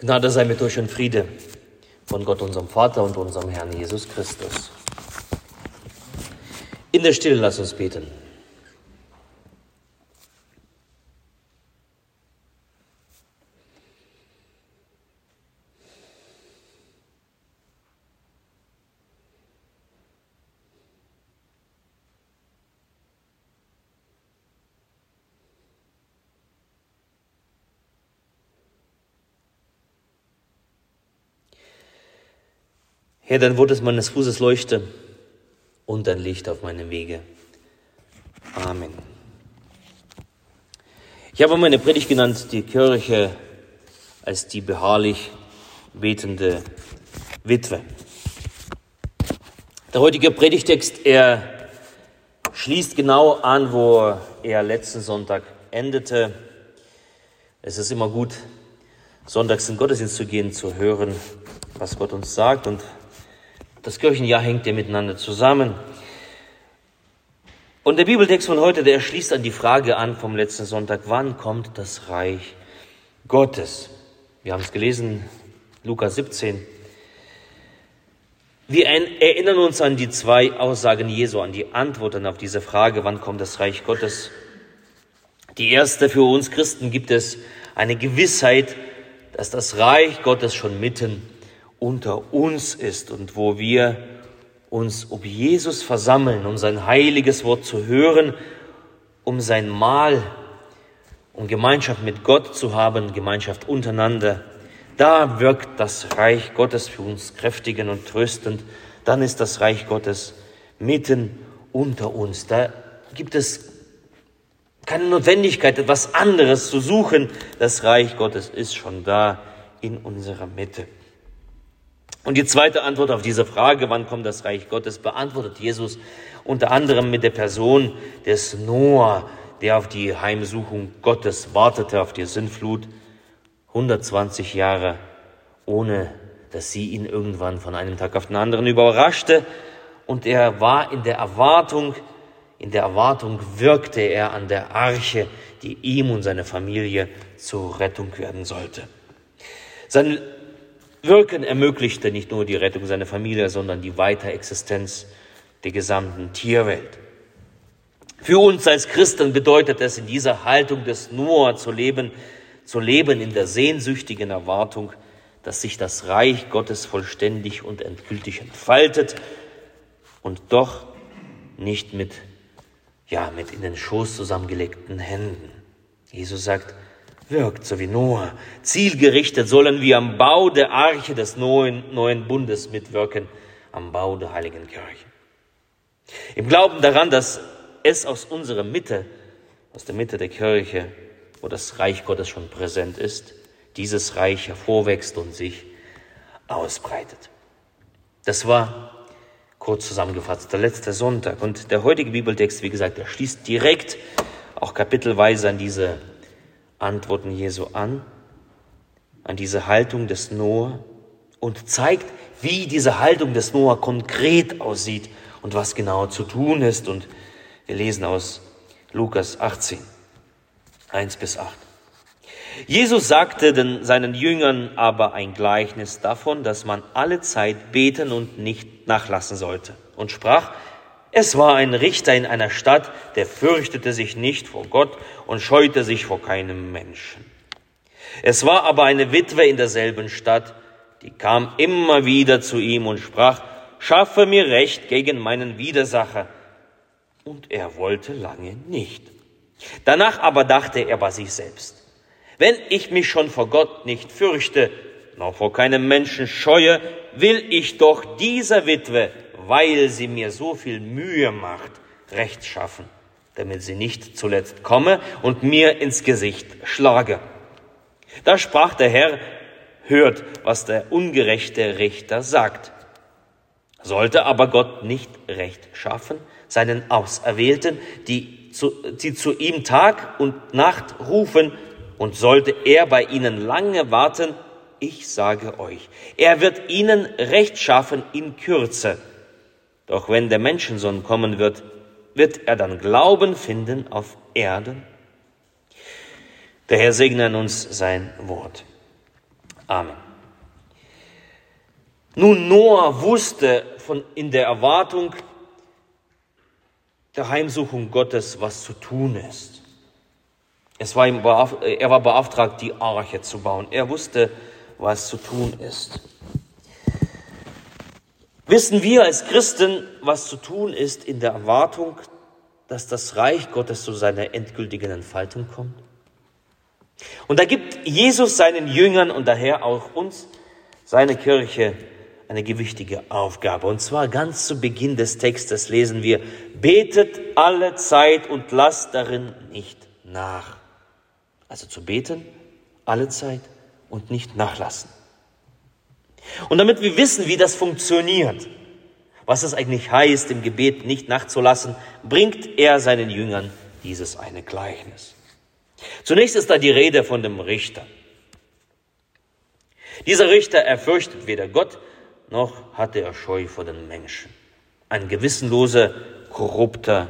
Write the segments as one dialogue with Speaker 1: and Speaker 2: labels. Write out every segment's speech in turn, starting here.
Speaker 1: Gnade sei mit euch und Friede von Gott, unserem Vater und unserem Herrn Jesus Christus. In der Stille lass uns beten. Herr, dein Wort ist meines Fußes Leuchte und dein Licht auf meinem Wege. Amen. Ich habe meine Predigt genannt, die Kirche als die beharrlich betende Witwe. Der heutige Predigtext, er schließt genau an, wo er letzten Sonntag endete. Es ist immer gut, sonntags in Gottesdienst zu gehen, zu hören, was Gott uns sagt und das Kirchenjahr hängt ja miteinander zusammen. Und der Bibeltext von heute, der schließt an die Frage an vom letzten Sonntag, wann kommt das Reich Gottes? Wir haben es gelesen, Lukas 17. Wir erinnern uns an die zwei Aussagen Jesu, an die Antworten auf diese Frage, wann kommt das Reich Gottes? Die erste, für uns Christen gibt es eine Gewissheit, dass das Reich Gottes schon mitten unter uns ist und wo wir uns um Jesus versammeln, um sein heiliges Wort zu hören, um sein Mahl, um Gemeinschaft mit Gott zu haben, Gemeinschaft untereinander, da wirkt das Reich Gottes für uns kräftigend und tröstend. Dann ist das Reich Gottes mitten unter uns. Da gibt es keine Notwendigkeit, etwas anderes zu suchen. Das Reich Gottes ist schon da in unserer Mitte. Und die zweite Antwort auf diese Frage, wann kommt das Reich Gottes, beantwortet Jesus unter anderem mit der Person des Noah, der auf die Heimsuchung Gottes wartete, auf die Sinnflut, 120 Jahre, ohne dass sie ihn irgendwann von einem Tag auf den anderen überraschte. Und er war in der Erwartung, in der Erwartung wirkte er an der Arche, die ihm und seiner Familie zur Rettung werden sollte. Sein Wirken ermöglichte nicht nur die Rettung seiner Familie, sondern die Weiterexistenz der gesamten Tierwelt. Für uns als Christen bedeutet es in dieser Haltung des Noah zu leben, zu leben in der sehnsüchtigen Erwartung, dass sich das Reich Gottes vollständig und endgültig entfaltet und doch nicht mit, ja, mit in den Schoß zusammengelegten Händen. Jesus sagt, wirkt, so wie Noah. Zielgerichtet sollen wir am Bau der Arche des neuen, neuen Bundes mitwirken, am Bau der heiligen Kirche. Im Glauben daran, dass es aus unserer Mitte, aus der Mitte der Kirche, wo das Reich Gottes schon präsent ist, dieses Reich hervorwächst und sich ausbreitet. Das war kurz zusammengefasst der letzte Sonntag. Und der heutige Bibeltext, wie gesagt, der schließt direkt auch kapitelweise an diese Antworten Jesu an, an diese Haltung des Noah und zeigt, wie diese Haltung des Noah konkret aussieht und was genau zu tun ist. Und wir lesen aus Lukas 18, 1 bis 8. Jesus sagte den, seinen Jüngern aber ein Gleichnis davon, dass man alle Zeit beten und nicht nachlassen sollte und sprach, es war ein Richter in einer Stadt, der fürchtete sich nicht vor Gott und scheute sich vor keinem Menschen. Es war aber eine Witwe in derselben Stadt, die kam immer wieder zu ihm und sprach, schaffe mir Recht gegen meinen Widersacher. Und er wollte lange nicht. Danach aber dachte er bei sich selbst, wenn ich mich schon vor Gott nicht fürchte, noch vor keinem Menschen scheue, will ich doch dieser Witwe weil sie mir so viel Mühe macht, Recht schaffen, damit sie nicht zuletzt komme und mir ins Gesicht schlage. Da sprach der Herr, hört, was der ungerechte Richter sagt. Sollte aber Gott nicht Recht schaffen, seinen Auserwählten, die zu, die zu ihm Tag und Nacht rufen, und sollte er bei ihnen lange warten, ich sage euch, er wird ihnen Recht schaffen in Kürze. Doch wenn der Menschensohn kommen wird, wird er dann Glauben finden auf Erden? Der Herr segne uns sein Wort. Amen. Nun, Noah wusste von, in der Erwartung der Heimsuchung Gottes, was zu tun ist. Es war ihm er war beauftragt, die Arche zu bauen. Er wusste, was zu tun ist. Wissen wir als Christen, was zu tun ist in der Erwartung, dass das Reich Gottes zu seiner endgültigen Entfaltung kommt? Und da gibt Jesus seinen Jüngern und daher auch uns, seine Kirche, eine gewichtige Aufgabe. Und zwar ganz zu Beginn des Textes lesen wir, betet alle Zeit und lasst darin nicht nach. Also zu beten, alle Zeit und nicht nachlassen. Und damit wir wissen, wie das funktioniert, was es eigentlich heißt, im Gebet nicht nachzulassen, bringt er seinen Jüngern dieses eine Gleichnis. Zunächst ist da die Rede von dem Richter. Dieser Richter, er fürchtet weder Gott, noch hatte er Scheu vor den Menschen. Ein gewissenloser, korrupter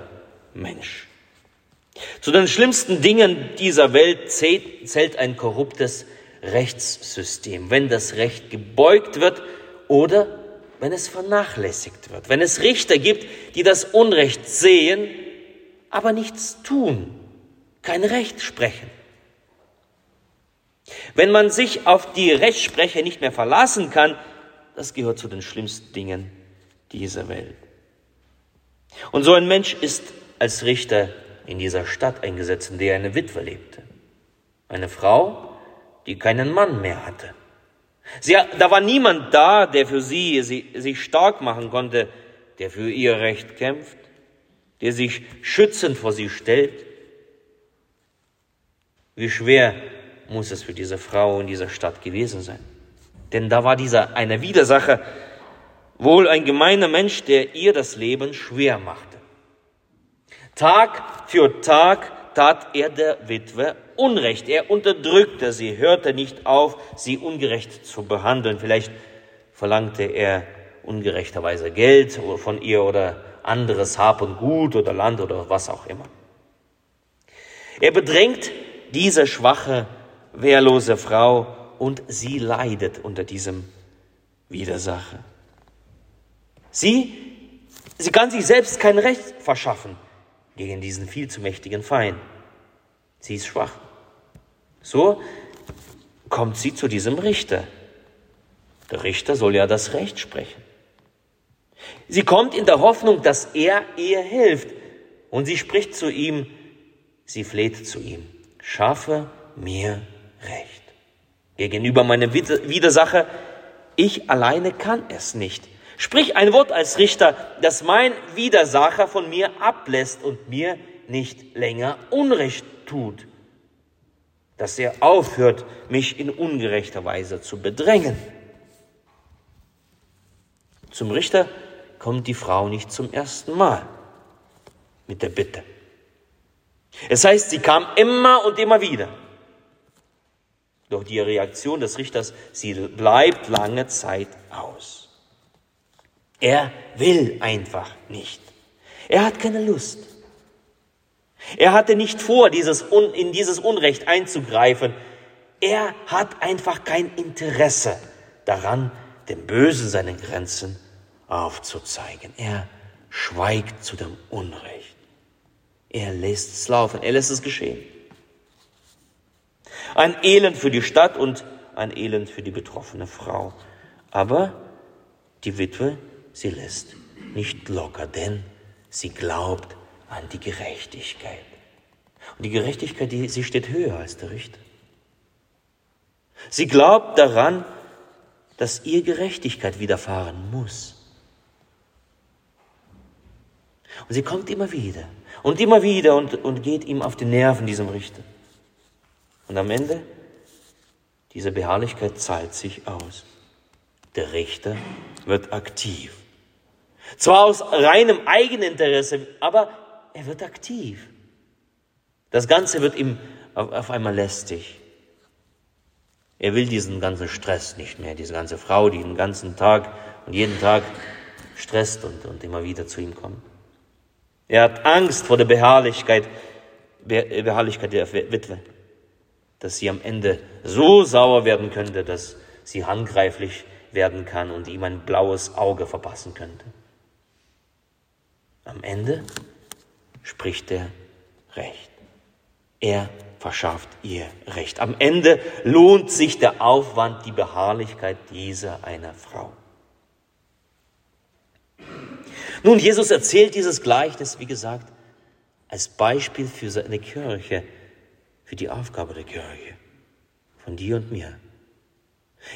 Speaker 1: Mensch. Zu den schlimmsten Dingen dieser Welt zählt ein korruptes Rechtssystem, wenn das Recht gebeugt wird oder wenn es vernachlässigt wird, wenn es Richter gibt, die das Unrecht sehen, aber nichts tun, kein Recht sprechen. Wenn man sich auf die Rechtsprecher nicht mehr verlassen kann, das gehört zu den schlimmsten Dingen dieser Welt. Und so ein Mensch ist als Richter in dieser Stadt eingesetzt, in der eine Witwe lebte. Eine Frau, die keinen Mann mehr hatte. Sie, da war niemand da, der für sie, sie sich stark machen konnte, der für ihr Recht kämpft, der sich schützend vor sie stellt. Wie schwer muss es für diese Frau in dieser Stadt gewesen sein? Denn da war dieser eine Widersacher, wohl ein gemeiner Mensch, der ihr das Leben schwer machte. Tag für Tag tat er der Witwe Unrecht. Er unterdrückte sie, hörte nicht auf, sie ungerecht zu behandeln. Vielleicht verlangte er ungerechterweise Geld von ihr oder anderes Hab und Gut oder Land oder was auch immer. Er bedrängt diese schwache, wehrlose Frau und sie leidet unter diesem Widersacher. Sie, sie kann sich selbst kein Recht verschaffen gegen diesen viel zu mächtigen Feind. Sie ist schwach. So kommt sie zu diesem Richter. Der Richter soll ja das Recht sprechen. Sie kommt in der Hoffnung, dass er ihr hilft. Und sie spricht zu ihm, sie fleht zu ihm, schaffe mir Recht gegenüber meinem Widersacher, ich alleine kann es nicht. Sprich ein Wort als Richter, das mein Widersacher von mir ablässt und mir nicht länger Unrecht tut, dass er aufhört, mich in ungerechter Weise zu bedrängen. Zum Richter kommt die Frau nicht zum ersten Mal mit der Bitte. Es heißt, sie kam immer und immer wieder. Doch die Reaktion des Richters, sie bleibt lange Zeit aus. Er will einfach nicht. Er hat keine Lust. Er hatte nicht vor, dieses in dieses Unrecht einzugreifen. Er hat einfach kein Interesse daran, dem Bösen seine Grenzen aufzuzeigen. Er schweigt zu dem Unrecht. Er lässt es laufen, er lässt es geschehen. Ein Elend für die Stadt und ein Elend für die betroffene Frau. Aber die Witwe, sie lässt nicht locker, denn sie glaubt an die Gerechtigkeit. Und die Gerechtigkeit, die, sie steht höher als der Richter. Sie glaubt daran, dass ihr Gerechtigkeit widerfahren muss. Und sie kommt immer wieder und immer wieder und, und geht ihm auf die Nerven, diesem Richter. Und am Ende, diese Beharrlichkeit zahlt sich aus. Der Richter wird aktiv. Zwar aus reinem Eigeninteresse, aber er wird aktiv. Das Ganze wird ihm auf einmal lästig. Er will diesen ganzen Stress nicht mehr, diese ganze Frau, die den ganzen Tag und jeden Tag stresst und, und immer wieder zu ihm kommt. Er hat Angst vor der Beharrlichkeit, Beharrlichkeit der Witwe dass sie am Ende so sauer werden könnte, dass sie handgreiflich werden kann und ihm ein blaues Auge verpassen könnte. Am Ende spricht er Recht. Er verschafft ihr Recht. Am Ende lohnt sich der Aufwand, die Beharrlichkeit dieser einer Frau. Nun, Jesus erzählt dieses Gleichnis, wie gesagt, als Beispiel für seine Kirche, für die Aufgabe der Kirche, von dir und mir.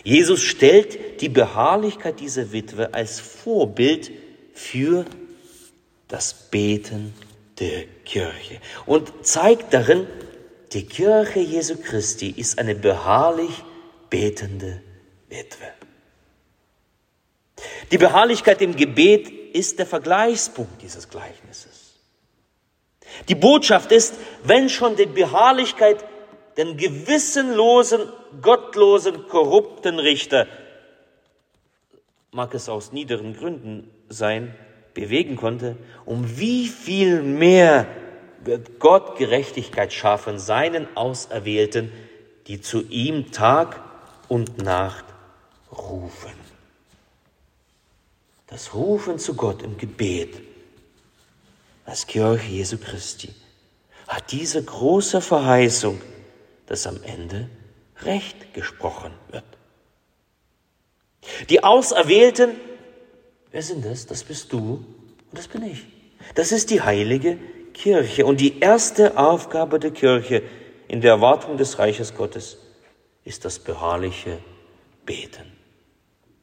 Speaker 1: Jesus stellt die Beharrlichkeit dieser Witwe als Vorbild für das Beten der Kirche und zeigt darin, die Kirche Jesu Christi ist eine beharrlich betende Witwe. Die Beharrlichkeit im Gebet ist der Vergleichspunkt dieses Gleichnisses. Die Botschaft ist, wenn schon die Beharrlichkeit den gewissenlosen, gottlosen, korrupten Richter, mag es aus niederen Gründen sein, bewegen konnte, um wie viel mehr wird Gott Gerechtigkeit schaffen, seinen Auserwählten, die zu ihm Tag und Nacht rufen. Das Rufen zu Gott im Gebet als Kirche Jesu Christi hat diese große Verheißung, dass am Ende Recht gesprochen wird. Die Auserwählten, wer sind das? Das bist du und das bin ich. Das ist die heilige Kirche. Und die erste Aufgabe der Kirche in der Erwartung des Reiches Gottes ist das beharrliche Beten,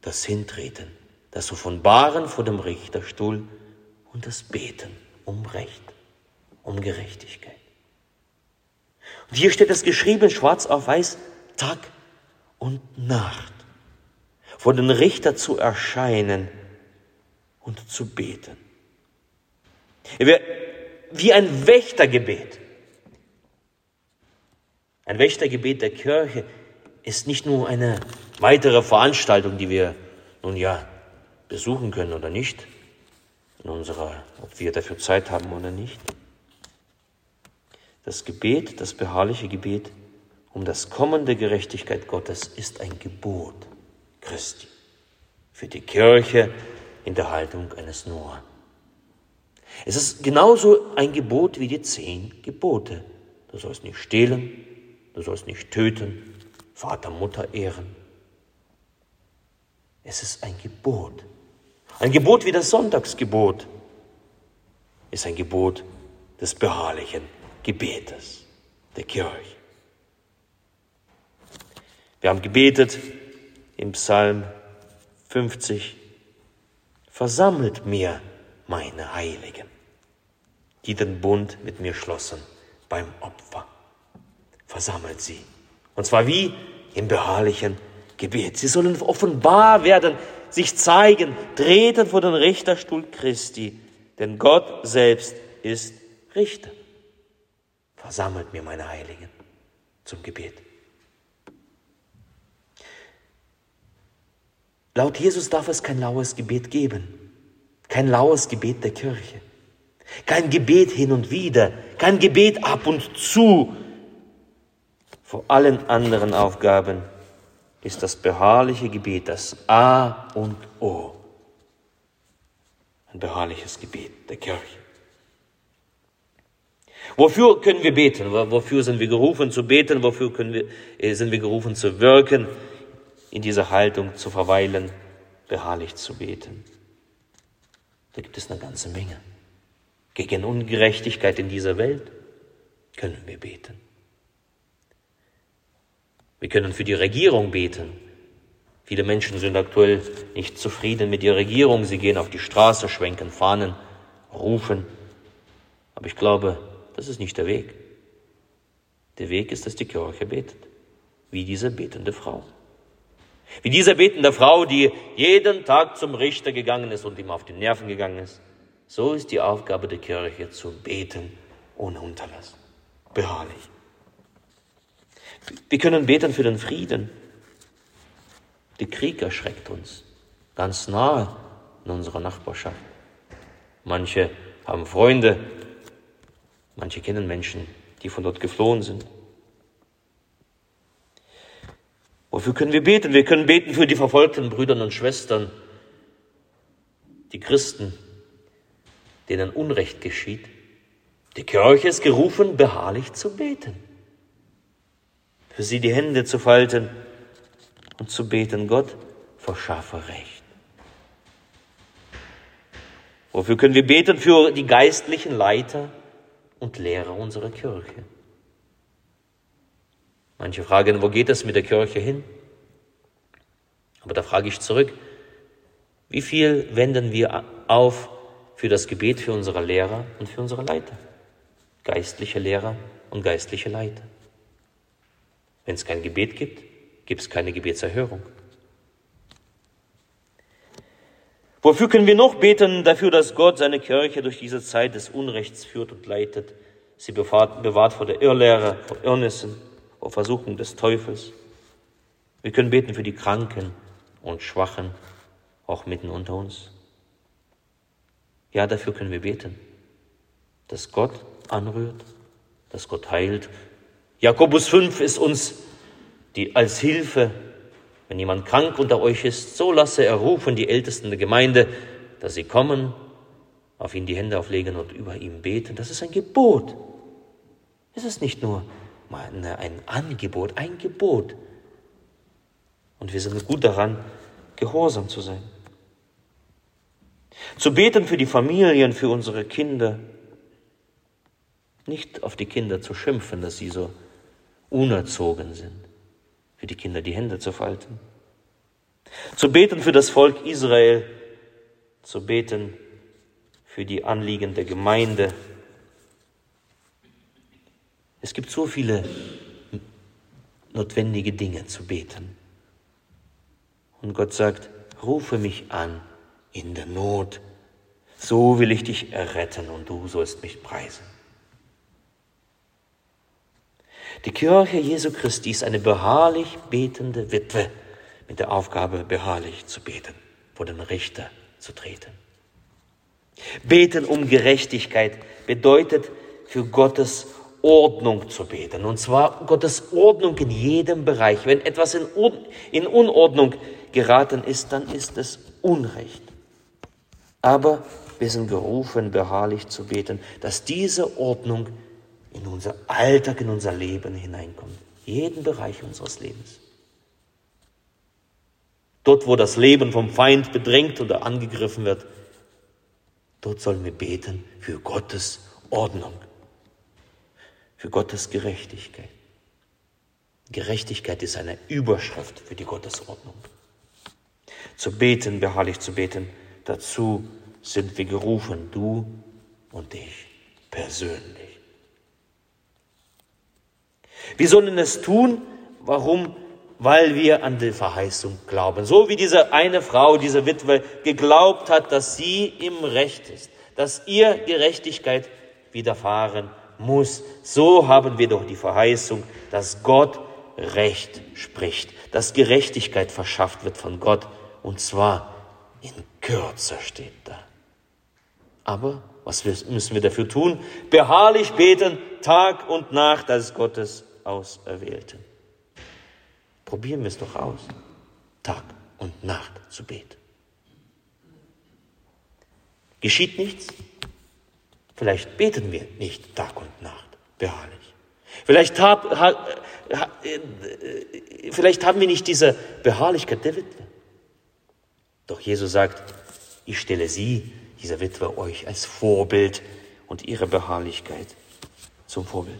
Speaker 1: das Hintreten, das Offenbaren vor dem Richterstuhl und das Beten um Recht, um Gerechtigkeit. Und hier steht es geschrieben, schwarz auf weiß, Tag und Nacht, vor den Richter zu erscheinen und zu beten. Wie ein Wächtergebet. Ein Wächtergebet der Kirche ist nicht nur eine weitere Veranstaltung, die wir nun ja besuchen können oder nicht, in unserer, ob wir dafür Zeit haben oder nicht. Das Gebet, das beharrliche Gebet um das Kommen der Gerechtigkeit Gottes ist ein Gebot Christi für die Kirche in der Haltung eines Noah. Es ist genauso ein Gebot wie die zehn Gebote. Du sollst nicht stehlen, du sollst nicht töten, Vater, Mutter ehren. Es ist ein Gebot. Ein Gebot wie das Sonntagsgebot ist ein Gebot des beharrlichen Gebetes der Kirche. Wir haben gebetet im Psalm 50, versammelt mir meine Heiligen, die den Bund mit mir schlossen beim Opfer. Versammelt sie. Und zwar wie im beharrlichen Gebet. Sie sollen offenbar werden, sich zeigen, treten vor den Richterstuhl Christi, denn Gott selbst ist Richter. Versammelt mir meine Heiligen zum Gebet. Laut Jesus darf es kein laues Gebet geben. Kein laues Gebet der Kirche. Kein Gebet hin und wieder. Kein Gebet ab und zu. Vor allen anderen Aufgaben ist das beharrliche Gebet das A und O. Ein beharrliches Gebet der Kirche. Wofür können wir beten? Wofür sind wir gerufen zu beten? Wofür wir, äh, sind wir gerufen zu wirken? In dieser Haltung zu verweilen, beharrlich zu beten. Da gibt es eine ganze Menge. Gegen Ungerechtigkeit in dieser Welt können wir beten. Wir können für die Regierung beten. Viele Menschen sind aktuell nicht zufrieden mit der Regierung. Sie gehen auf die Straße, schwenken Fahnen, rufen. Aber ich glaube, das ist nicht der Weg. Der Weg ist, dass die Kirche betet, wie diese betende Frau. Wie diese betende Frau, die jeden Tag zum Richter gegangen ist und ihm auf die Nerven gegangen ist. So ist die Aufgabe der Kirche zu beten ohne Unterlass. Beharrlich. Wir können beten für den Frieden. Der Krieg erschreckt uns ganz nahe in unserer Nachbarschaft. Manche haben Freunde, manche kennen Menschen, die von dort geflohen sind. Wofür können wir beten? Wir können beten für die verfolgten Brüder und Schwestern, die Christen, denen Unrecht geschieht. Die Kirche ist gerufen, beharrlich zu beten, für sie die Hände zu falten und zu beten, Gott, verschaffe Recht. Wofür können wir beten? Für die geistlichen Leiter und Lehrer unserer Kirche. Manche fragen, wo geht es mit der Kirche hin? Aber da frage ich zurück, wie viel wenden wir auf für das Gebet für unsere Lehrer und für unsere Leiter? Geistliche Lehrer und geistliche Leiter. Wenn es kein Gebet gibt, gibt es keine Gebetserhörung. Wofür können wir noch beten? Dafür, dass Gott seine Kirche durch diese Zeit des Unrechts führt und leitet, sie bewahrt, bewahrt vor der Irrlehre, vor Irrnissen, vor Versuchung des Teufels. Wir können beten für die Kranken und Schwachen, auch mitten unter uns. Ja, dafür können wir beten, dass Gott anrührt, dass Gott heilt. Jakobus 5 ist uns die als Hilfe wenn jemand krank unter euch ist, so lasse er rufen die Ältesten der Gemeinde, dass sie kommen, auf ihn die Hände auflegen und über ihm beten. Das ist ein Gebot. Es ist nicht nur ein Angebot, ein Gebot. Und wir sind gut daran, gehorsam zu sein. Zu beten für die Familien, für unsere Kinder. Nicht auf die Kinder zu schimpfen, dass sie so unerzogen sind für die Kinder die Hände zu falten, zu beten für das Volk Israel, zu beten für die Anliegen der Gemeinde. Es gibt so viele notwendige Dinge zu beten. Und Gott sagt, rufe mich an in der Not, so will ich dich erretten und du sollst mich preisen. Die Kirche Jesu Christi ist eine beharrlich betende Witwe mit der Aufgabe, beharrlich zu beten, vor den Richter zu treten. Beten um Gerechtigkeit bedeutet für Gottes Ordnung zu beten. Und zwar Gottes Ordnung in jedem Bereich. Wenn etwas in, in Unordnung geraten ist, dann ist es Unrecht. Aber wir sind gerufen, beharrlich zu beten, dass diese Ordnung in unser Alltag, in unser Leben hineinkommt. Jeden Bereich unseres Lebens. Dort, wo das Leben vom Feind bedrängt oder angegriffen wird, dort sollen wir beten für Gottes Ordnung, für Gottes Gerechtigkeit. Gerechtigkeit ist eine Überschrift für die Gottesordnung. Zu beten, beharrlich zu beten, dazu sind wir gerufen, du und ich persönlich. Wir sollen es tun. Warum? Weil wir an die Verheißung glauben. So wie diese eine Frau, diese Witwe, geglaubt hat, dass sie im Recht ist, dass ihr Gerechtigkeit widerfahren muss. So haben wir doch die Verheißung, dass Gott Recht spricht, dass Gerechtigkeit verschafft wird von Gott. Und zwar in Kürze steht da. Aber was müssen wir dafür tun? Beharrlich beten, Tag und Nacht als Gottes Auserwählten. Probieren wir es doch aus, Tag und Nacht zu beten. Geschieht nichts? Vielleicht beten wir nicht Tag und Nacht beharrlich. Vielleicht, hab, ha, ha, äh, vielleicht haben wir nicht diese Beharrlichkeit der Witwe. Doch Jesus sagt, ich stelle sie, dieser Witwe, euch als Vorbild und ihre Beharrlichkeit zum Vorbild.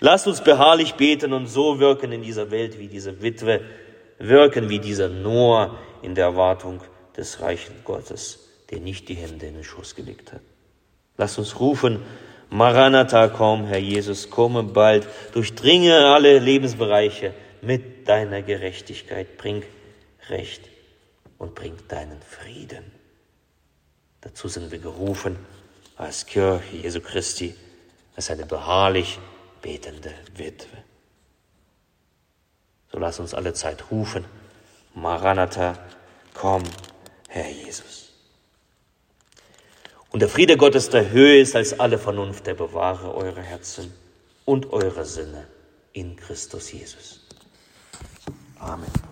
Speaker 1: Lasst uns beharrlich beten und so wirken in dieser Welt wie diese Witwe, wirken wie dieser Noah in der Erwartung des reichen Gottes, der nicht die Hände in den Schoß gelegt hat. Lasst uns rufen, Maranatha, komm, Herr Jesus, komme bald, durchdringe alle Lebensbereiche mit deiner Gerechtigkeit, bring Recht und bring deinen Frieden. Dazu sind wir gerufen als Kirche Jesu Christi, als eine beharrlich betende Witwe. So lass uns alle Zeit rufen, Maranatha, komm, Herr Jesus. Und der Friede Gottes, der höher ist als alle Vernunft, der bewahre eure Herzen und eure Sinne in Christus Jesus. Amen.